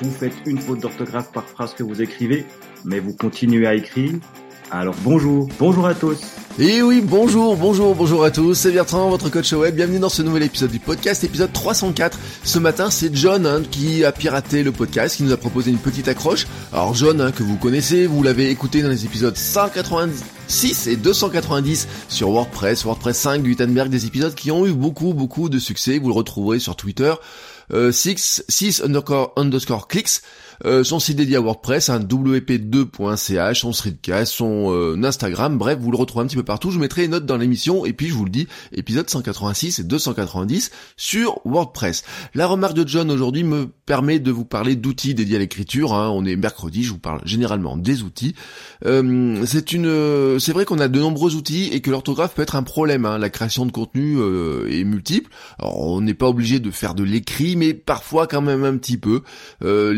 Vous faites une faute d'orthographe par phrase que vous écrivez, mais vous continuez à écrire. Alors bonjour, bonjour à tous. Et oui, bonjour, bonjour, bonjour à tous, c'est Bertrand, votre coach web, bienvenue dans ce nouvel épisode du podcast, épisode 304. Ce matin, c'est John hein, qui a piraté le podcast, qui nous a proposé une petite accroche. Alors John, hein, que vous connaissez, vous l'avez écouté dans les épisodes 196 et 290 sur WordPress, WordPress 5 Gutenberg, des épisodes qui ont eu beaucoup, beaucoup de succès, vous le retrouverez sur Twitter. 6, 6 underscore, underscore clicks, euh, son site dédié à WordPress, un wp2.ch, son streetcast, son euh, Instagram, bref, vous le retrouvez un petit peu partout. Je mettrai les notes dans l'émission et puis je vous le dis, épisode 186 et 290 sur WordPress. La remarque de John aujourd'hui me permet de vous parler d'outils dédiés à l'écriture. Hein. On est mercredi, je vous parle généralement des outils. Euh, c'est une, c'est vrai qu'on a de nombreux outils et que l'orthographe peut être un problème. Hein. La création de contenu est multiple. Alors, on n'est pas obligé de faire de l'écrit, mais parfois quand même un petit peu. Euh,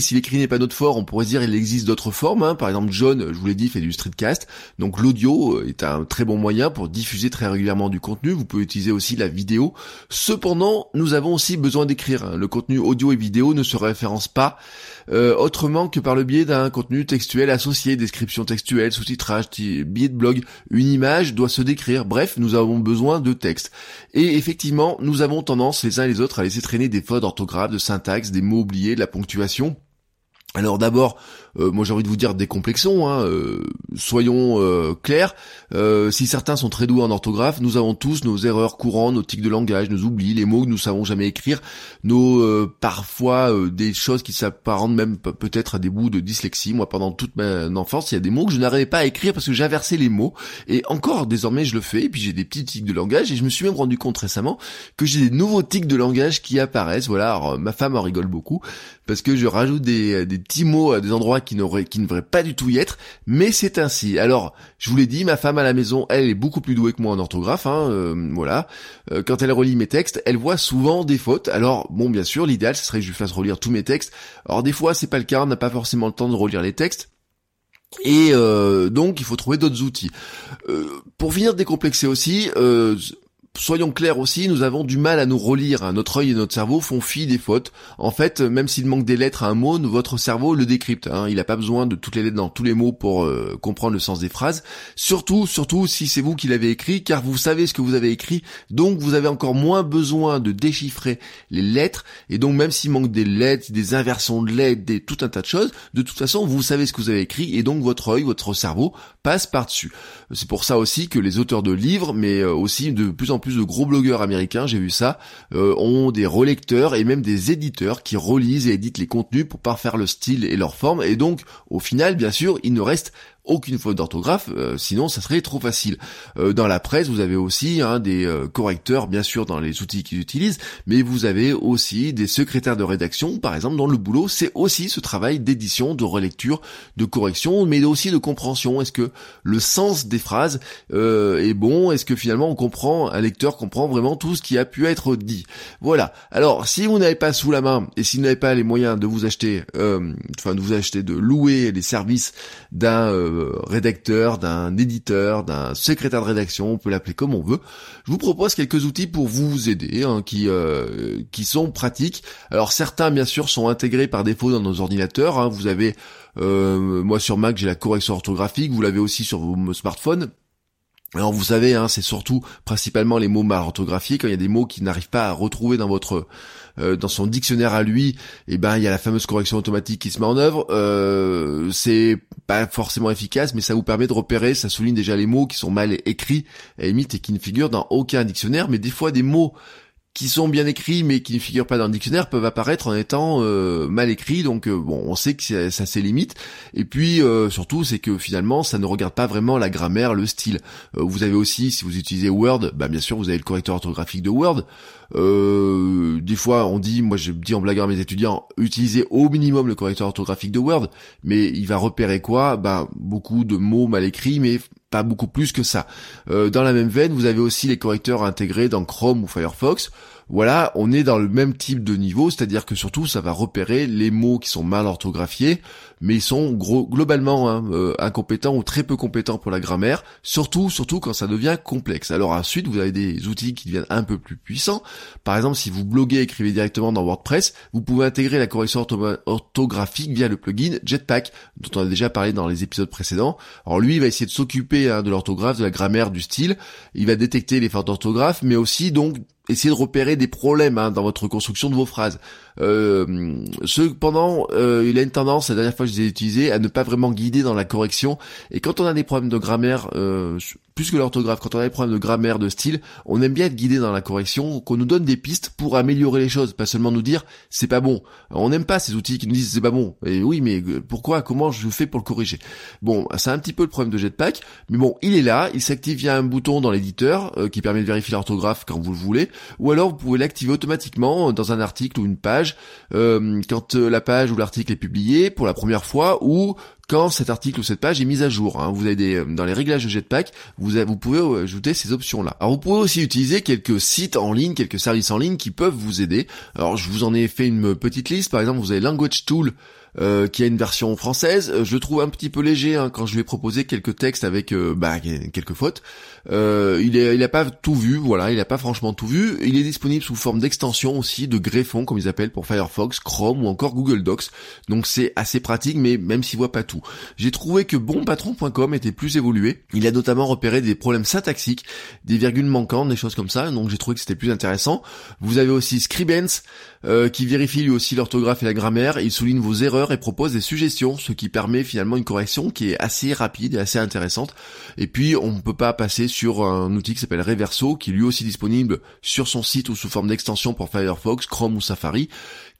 si l'écrit n'est pas notre fort, on pourrait dire il existe d'autres formes. Hein. Par exemple, John, je vous l'ai dit, fait du streetcast. Donc l'audio euh, est un très bon moyen pour diffuser très régulièrement du contenu. Vous pouvez utiliser aussi la vidéo. Cependant, nous avons aussi besoin d'écrire. Hein. Le contenu audio et vidéo ne se référence pas euh, autrement que par le biais d'un contenu textuel associé, description textuelle, sous-titrage, billet de blog. Une image doit se décrire. Bref, nous avons besoin de texte. Et effectivement, nous avons tendance les uns et les autres à laisser traîner des fautes d'orthographe, de syntaxe, des mots oubliés, de la ponctuation. Alors d'abord, euh, moi j'ai envie de vous dire décomplexons, hein, euh, soyons euh, clairs, si certains sont très doués en orthographe, nous avons tous nos erreurs courantes, nos tics de langage, nos oublis, les mots que nous savons jamais écrire, nos parfois des choses qui s'apparentent même peut-être à des bouts de dyslexie. Moi pendant toute ma enfance, il y a des mots que je n'arrivais pas à écrire parce que j'inversais les mots, et encore désormais je le fais, et puis j'ai des petits tics de langage, et je me suis même rendu compte récemment que j'ai des nouveaux tics de langage qui apparaissent, voilà, alors, ma femme en rigole beaucoup, parce que je rajoute des, des petits mots à des endroits qui n'aurait, ne devrait pas du tout y être, mais c'est ainsi. Alors, je vous l'ai dit, ma femme à la maison, elle est beaucoup plus douée que moi en orthographe, hein, euh, voilà. Euh, quand elle relit mes textes, elle voit souvent des fautes. Alors, bon, bien sûr, l'idéal, ce serait que je lui fasse relire tous mes textes. Alors, des fois, c'est pas le cas, on n'a pas forcément le temps de relire les textes. Et euh, donc il faut trouver d'autres outils. pour finir décomplexer aussi, soyons clairs aussi, nous avons du mal à nous relire. Hein. Notre œil et notre cerveau font fi des fautes. En fait, même s'il manque des lettres à un mot, votre cerveau le décrypte. Hein. Il n'a pas besoin de toutes les lettres dans tous les mots pour euh, comprendre le sens des phrases. Surtout, surtout si c'est vous qui l'avez écrit, car vous savez ce que vous avez écrit, donc vous avez encore moins besoin de déchiffrer les lettres. Et donc même s'il manque des lettres, des inversions de lettres, des tout un tas de choses, de toute façon vous savez ce que vous avez écrit, et donc votre œil, votre cerveau passe par-dessus. C'est pour ça aussi que les auteurs de livres, mais euh, aussi de plus en plus de gros blogueurs américains, j'ai vu ça, euh, ont des relecteurs et même des éditeurs qui relisent et éditent les contenus pour parfaire le style et leur forme. Et donc, au final, bien sûr, il ne reste aucune faute d'orthographe, euh, sinon ça serait trop facile. Euh, dans la presse, vous avez aussi hein, des euh, correcteurs, bien sûr, dans les outils qu'ils utilisent, mais vous avez aussi des secrétaires de rédaction, par exemple, dans le boulot, c'est aussi ce travail d'édition, de relecture, de correction, mais aussi de compréhension. Est-ce que le sens des phrases est bon? Est-ce que finalement on comprend, un lecteur comprend vraiment tout ce qui a pu être dit? Voilà. Alors, si vous n'avez pas sous la main, et si vous n'avez pas les moyens de vous acheter, enfin de vous acheter, de louer les services d'un rédacteur, d'un éditeur, d'un secrétaire de rédaction, on peut l'appeler comme on veut. Je vous propose quelques outils pour vous aider, hein, qui euh, qui sont pratiques. Alors certains, bien sûr, sont intégrés par défaut dans nos ordinateurs. Hein. Vous avez, euh, moi sur Mac, j'ai la correction orthographique. Vous l'avez aussi sur vos smartphones. Alors vous savez, hein, c'est surtout principalement les mots mal orthographiés. Quand il y a des mots qui n'arrivent pas à retrouver dans votre euh, dans son dictionnaire à lui, et eh ben il y a la fameuse correction automatique qui se met en œuvre. Euh, c'est pas forcément efficace, mais ça vous permet de repérer. Ça souligne déjà les mots qui sont mal écrits, à et qui ne figurent dans aucun dictionnaire. Mais des fois, des mots qui sont bien écrits mais qui ne figurent pas dans le dictionnaire peuvent apparaître en étant euh, mal écrits. Donc euh, bon on sait que ça, ça ses limites et puis euh, surtout c'est que finalement ça ne regarde pas vraiment la grammaire le style. Vous avez aussi si vous utilisez Word bah bien sûr vous avez le correcteur orthographique de Word. Des fois on dit moi je dis en blaguant à mes étudiants utilisez au minimum le correcteur orthographique de Word mais il va repérer quoi? Bah beaucoup de mots mal écrits mais pas beaucoup plus que ça. Euh, dans la même veine, vous avez aussi les correcteurs intégrés dans Chrome ou Firefox voilà, on est dans le même type de niveau, c'est-à-dire que surtout ça va repérer les mots qui sont mal orthographiés, mais ils sont globalement hein, euh, incompétents ou très peu compétents pour la grammaire, surtout surtout quand ça devient complexe. Alors ensuite, vous avez des outils qui deviennent un peu plus puissants. Par exemple, si vous bloguez, écrivez directement dans WordPress, vous pouvez intégrer la correction orthographique via le plugin Jetpack, dont on a déjà parlé dans les épisodes précédents. Alors lui, il va essayer de s'occuper hein, de l'orthographe, de la grammaire, du style. Il va détecter les fautes d'orthographe, mais aussi donc essayez de repérer des problèmes hein, dans votre construction de vos phrases. Euh, cependant, euh, il a une tendance, la dernière fois que je les ai utilisés, à ne pas vraiment guider dans la correction. Et quand on a des problèmes de grammaire, euh, plus que l'orthographe, quand on a des problèmes de grammaire, de style, on aime bien être guidé dans la correction, qu'on nous donne des pistes pour améliorer les choses, pas seulement nous dire c'est pas bon. On n'aime pas ces outils qui nous disent c'est pas bon. Et oui, mais pourquoi, comment je fais pour le corriger? Bon, c'est un petit peu le problème de Jetpack, mais bon, il est là, il s'active via un bouton dans l'éditeur qui permet de vérifier l'orthographe quand vous le voulez, ou alors vous pouvez l'activer automatiquement dans un article ou une page euh, quand euh, la page ou l'article est publié pour la première fois ou quand cet article ou cette page est mise à jour. Hein. Vous avez des, euh, dans les réglages de Jetpack, vous, vous pouvez ajouter ces options-là. Alors vous pouvez aussi utiliser quelques sites en ligne, quelques services en ligne qui peuvent vous aider. Alors je vous en ai fait une petite liste. Par exemple, vous avez Language Tool euh, qui a une version française. Euh, je le trouve un petit peu léger hein, quand je lui ai proposé quelques textes avec euh, bah, quelques fautes. il, est, il a pas tout vu, voilà, il a pas franchement tout vu. Il est disponible sous forme d'extension aussi, de greffon comme ils appellent pour Firefox, Chrome ou encore Google Docs. Donc c'est assez pratique, mais même s'il voit pas tout. J'ai trouvé que bonpatron.com était plus évolué. Il a notamment repéré des problèmes syntaxiques, des virgules manquantes, des choses comme ça. Donc j'ai trouvé que c'était plus intéressant. Vous avez aussi Scribens qui vérifie lui aussi l'orthographe et la grammaire. Il souligne vos erreurs et propose des suggestions, ce qui permet finalement une correction qui est assez rapide et assez intéressante. Et puis on ne peut pas passer sur un outil qui s'appelle Reverso, qui est lui aussi disponible sur son site ou sous forme d'extension pour Firefox, Chrome ou Safari,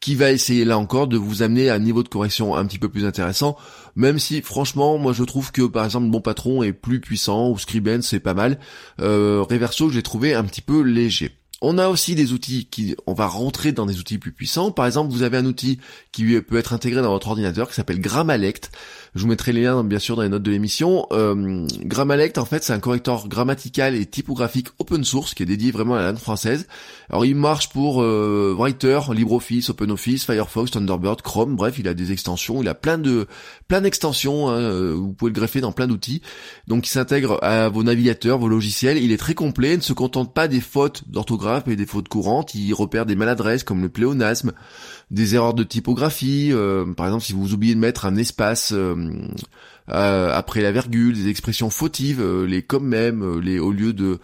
qui va essayer là encore de vous amener à un niveau de correction un petit peu plus intéressant, même si franchement moi je trouve que par exemple Bon Patron est plus puissant ou Scriben c'est pas mal. Euh, Reverso j'ai trouvé un petit peu léger. On a aussi des outils qui, on va rentrer dans des outils plus puissants. Par exemple, vous avez un outil qui peut être intégré dans votre ordinateur qui s'appelle Grammalect. Je vous mettrai les liens bien sûr dans les notes de l'émission. Euh, Grammalect en fait c'est un correcteur grammatical et typographique open source qui est dédié vraiment à la langue française. Alors il marche pour euh, Writer, LibreOffice, OpenOffice, Firefox, Thunderbird, Chrome, bref il a des extensions, il a plein de plein d'extensions, hein, euh, vous pouvez le greffer dans plein d'outils. Donc il s'intègre à vos navigateurs, vos logiciels, il est très complet, ne se contente pas des fautes d'orthographe et des fautes courantes, il repère des maladresses comme le pléonasme, des erreurs de typographie, euh, par exemple si vous oubliez de mettre un espace euh, euh, après la virgule, des expressions fautives, les comme même, les au lieu de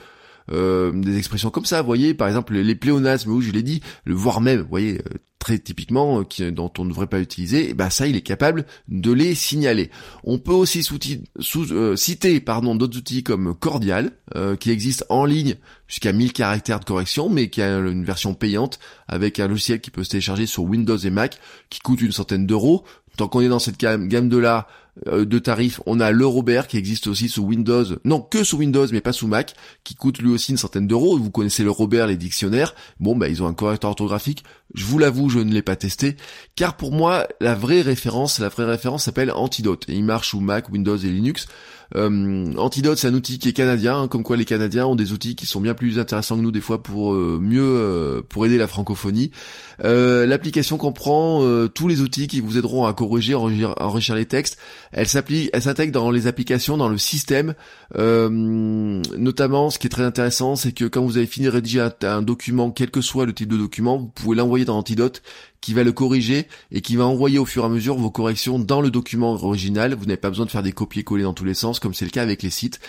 des expressions comme ça, vous voyez, par exemple les pléonasmes, où je l'ai dit, le voire même, vous voyez, très typiquement, qui, dont on ne devrait pas utiliser, et eh ben ça, il est capable de les signaler. On peut aussi sous, sous, citer pardon d'autres outils comme Cordial, qui existe en ligne jusqu'à 1000 caractères de correction, mais qui a une version payante avec un logiciel qui peut se télécharger sur Windows et Mac, qui coûte une centaine d'euros. Tant qu'on est dans cette gamme, de là euh, de tarifs, on a le Robert qui existe aussi sous Windows, non que sous Windows mais pas sous Mac, qui coûte lui aussi une centaine d'euros. Vous connaissez le Robert, les dictionnaires. Bon bah ils ont un correcteur orthographique. Je vous l'avoue, je ne l'ai pas testé, car pour moi la vraie référence, la vraie référence s'appelle Antidote et il marche sous Mac, Windows et Linux. Euh, Antidote, c'est un outil qui est canadien, hein, comme quoi les Canadiens ont des outils qui sont bien plus intéressants que nous des fois pour euh, mieux euh, pour aider la francophonie. L'application comprend tous les outils qui vous aideront à corriger, enrichir, les textes. Elle s'applique, elle s'intègre dans les applications, dans le système. notamment, ce qui est très intéressant, c'est que quand vous avez fini de rédiger un, un document, quel que soit le type de document, vous pouvez l'envoyer dans Antidote qui va le corriger et qui va envoyer au fur et à mesure vos corrections dans le document original. Vous n'avez pas besoin de faire des copier-coller dans tous les sens comme c'est le cas avec les sites.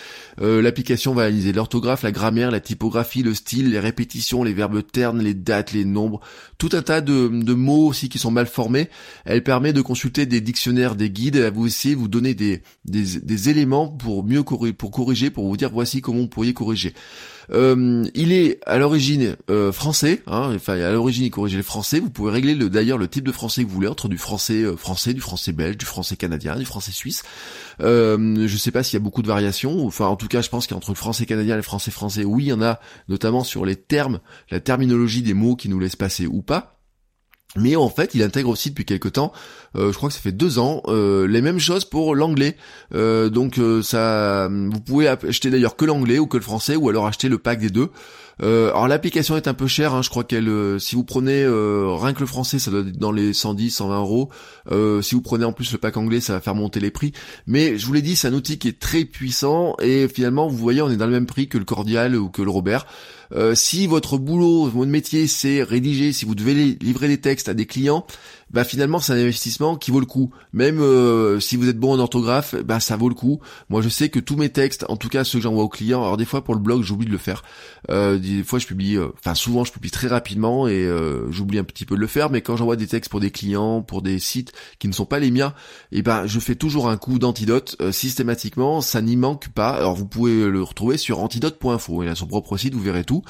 Euh, L'application va analyser l'orthographe, la grammaire, la typographie, le style, les répétitions, les verbes ternes, les dates, les nombres, tout un tas de, mots aussi qui sont mal formés. Elle permet de consulter des dictionnaires, des guides, elle vous essayer de vous donner des, éléments pour mieux pour corriger, pour vous dire voici comment vous pourriez corriger. Euh, il est à l'origine euh, français, hein, enfin à l'origine il corrige le français. Vous pouvez régler le, d'ailleurs le type de français que vous voulez entre du français euh, français, du français belge, du français canadien, du français suisse. Je sais pas s'il y a beaucoup de variations. Enfin en tout cas je pense qu'entre le français canadien et le français français, oui il y en a notamment sur les termes, la terminologie des mots qui nous laissent passer ou pas. Mais en fait, il intègre aussi depuis quelque temps, euh, je crois que ça fait deux ans, euh, les mêmes choses pour l'anglais. Euh, donc ça, vous pouvez acheter d'ailleurs que l'anglais ou que le français, ou alors acheter le pack des deux. Euh, alors l'application est un peu chère, hein, je crois qu'elle, euh, si vous prenez euh, rien que le français, ça doit être dans les 110, 120 euros. si vous prenez en plus le pack anglais, ça va faire monter les prix. Mais je vous l'ai dit, c'est un outil qui est très puissant et finalement, vous voyez, on est dans le même prix que le Cordial ou que le Robert. si votre boulot, votre métier, c'est rédiger, si vous devez livrer des textes à des clients, bah finalement c'est un investissement qui vaut le coup. Même euh, si vous êtes bon en orthographe, bah ça vaut le coup. Moi je sais que tous mes textes, en tout cas ceux que j'envoie aux clients, alors des fois pour le blog j'oublie de le faire. Euh, des fois je publie, euh, enfin souvent je publie très rapidement et j'oublie un petit peu de le faire. Mais quand j'envoie des textes pour des clients, pour des sites qui ne sont pas les miens, et eh ben je fais toujours un coup d'antidote systématiquement. Ça n'y manque pas. Alors vous pouvez le retrouver sur antidote.info. Il a son propre site, vous verrez tout.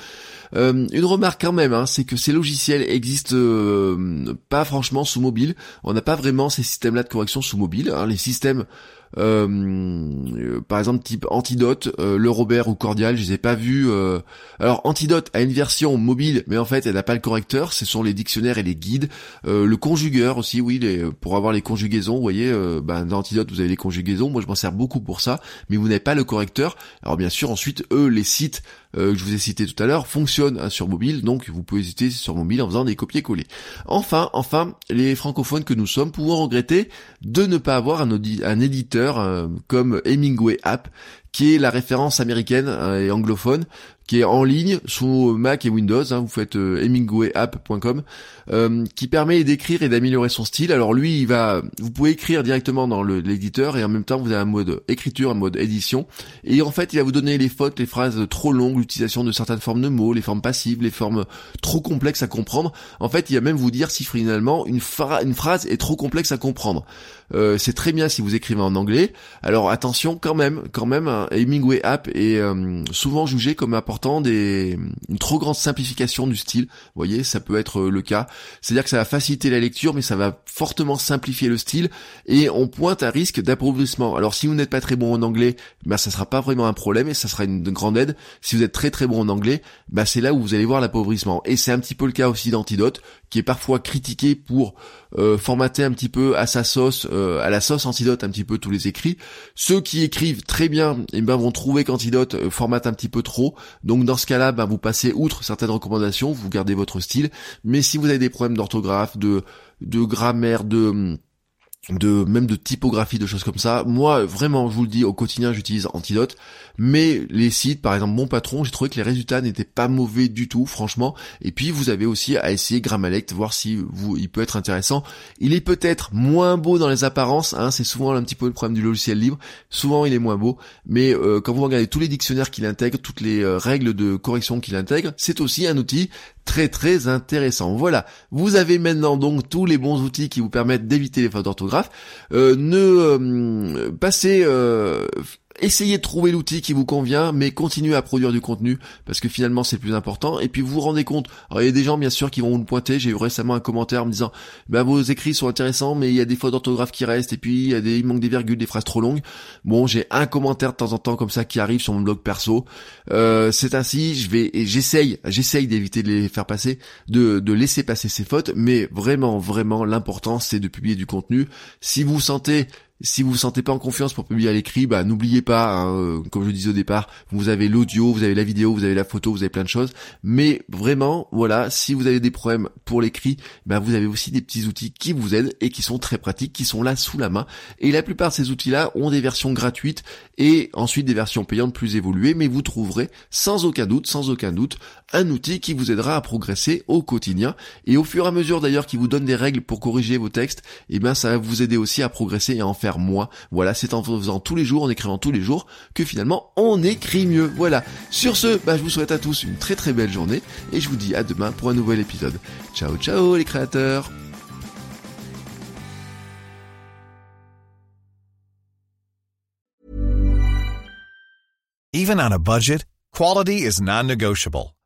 Euh, une remarque quand même, hein, c'est que ces logiciels existent euh, pas franchement sous mobile. On n'a pas vraiment ces systèmes-là de correction sous mobile. Hein. Les systèmes euh, euh, par exemple type Antidote, euh, le Robert ou Cordial, je les ai pas vus. Euh, alors Antidote a une version mobile, mais en fait elle n'a pas le correcteur. Ce sont les dictionnaires et les guides. le conjugueur aussi, oui, pour avoir les conjugaisons. Vous voyez, ben, dans Antidote vous avez les conjugaisons. Moi je m'en sers beaucoup pour ça, mais vous n'avez pas le correcteur. Alors bien sûr ensuite eux les sites que je vous ai cités tout à l'heure fonctionnent hein, sur mobile, donc vous pouvez hésiter sur mobile en faisant des copier-coller. Enfin, enfin, les francophones que nous sommes pouvons regretter de ne pas avoir un éditeur euh, comme Hemingway App, qui est la référence américaine euh, et anglophone qui est en ligne sous Mac et Windows. Hein, vous faites euh, hemingwayapp.com, euh, qui permet d'écrire et d'améliorer son style. Alors lui, il va, vous pouvez écrire directement dans l'éditeur et en même temps vous avez un mode écriture, un mode édition. Et en fait, il va vous donner les fautes, les phrases trop longues, l'utilisation de certaines formes de mots, les formes passives, les formes trop complexes à comprendre. En fait, il va même vous dire si finalement une, phrase est trop complexe à comprendre. Euh, c'est très bien si vous écrivez en anglais. Alors attention quand même, quand même, hein, est euh, souvent jugé comme apportant des, une trop grande simplification du style. Vous voyez, ça peut être euh, le cas. C'est-à-dire que ça va faciliter la lecture, mais ça va fortement simplifier le style et on pointe un risque d'appauvrissement. Alors si vous n'êtes pas très bon en anglais, bah ça sera pas vraiment un problème et ça sera une, grande aide. Si vous êtes très très bon en anglais, bah c'est là où vous allez voir l'appauvrissement. Et c'est un petit peu le cas aussi d'Antidote, qui est parfois critiqué pour euh, formater un petit peu à sa sauce, euh, à la sauce Antidote un petit peu tous les écrits. Ceux qui écrivent très bien, eh ben vont trouver qu'Antidote euh, formate un petit peu trop. Donc dans ce cas-là, ben, vous passez outre certaines recommandations, vous gardez votre style. Mais si vous avez des problèmes d'orthographe, de de grammaire, de de même de typographie, de choses comme ça. Moi, vraiment, je vous le dis, au quotidien, j'utilise Antidote. Mais les sites, par exemple, Mon Patron, j'ai trouvé que les résultats n'étaient pas mauvais du tout, franchement. Et puis, vous avez aussi à essayer Grammalect, voir si vous, il peut être intéressant. Il est peut-être moins beau dans les apparences, hein, c'est souvent un petit peu le problème du logiciel libre. Souvent, il est moins beau. Mais euh, quand vous regardez tous les dictionnaires qu'il intègre, toutes les euh, règles de correction qu'il intègre, c'est aussi un outil très très intéressant. Voilà, vous avez maintenant donc tous les bons outils qui vous permettent d'éviter les fautes d'orthographe. Euh, ne euh, passez euh, essayez de trouver l'outil qui vous convient, mais continuez à produire du contenu parce que finalement c'est le plus important. Et puis vous vous rendez compte, alors il y a des gens bien sûr qui vont vous le pointer. J'ai eu récemment un commentaire me disant, bah vos écrits sont intéressants, mais il y a des fautes d'orthographe qui restent et puis il y a des, il manque des virgules, des phrases trop longues. Bon, j'ai un commentaire de temps en temps comme ça qui arrive sur mon blog perso. Euh, c'est ainsi, je vais, et j'essaye, j'essaye d'éviter de les faire passer, de, de laisser passer ces fautes, mais vraiment, vraiment, l'important c'est de publier du contenu. Si vous sentez si vous vous sentez pas en confiance pour publier à l'écrit, bah n'oubliez pas, hein, euh, comme je le disais au départ, vous avez l'audio, vous avez la vidéo, vous avez la photo, vous avez plein de choses. Mais vraiment, voilà, si vous avez des problèmes pour l'écrit, bah vous avez aussi des petits outils qui vous aident et qui sont très pratiques, qui sont là sous la main. Et la plupart de ces outils-là ont des versions gratuites et ensuite des versions payantes plus évoluées, mais vous trouverez sans aucun doute, sans aucun doute, un outil qui vous aidera à progresser au quotidien. Et au fur et à mesure d'ailleurs qui vous donne des règles pour corriger vos textes, et eh ben ça va vous aider aussi à progresser et à en faire moi. Voilà, c'est en faisant tous les jours, en écrivant tous les jours, que finalement on écrit mieux. Voilà. Sur ce, bah, je vous souhaite à tous une très très belle journée et je vous dis à demain pour un nouvel épisode. Ciao ciao les créateurs Even on a budget, quality is non-negotiable.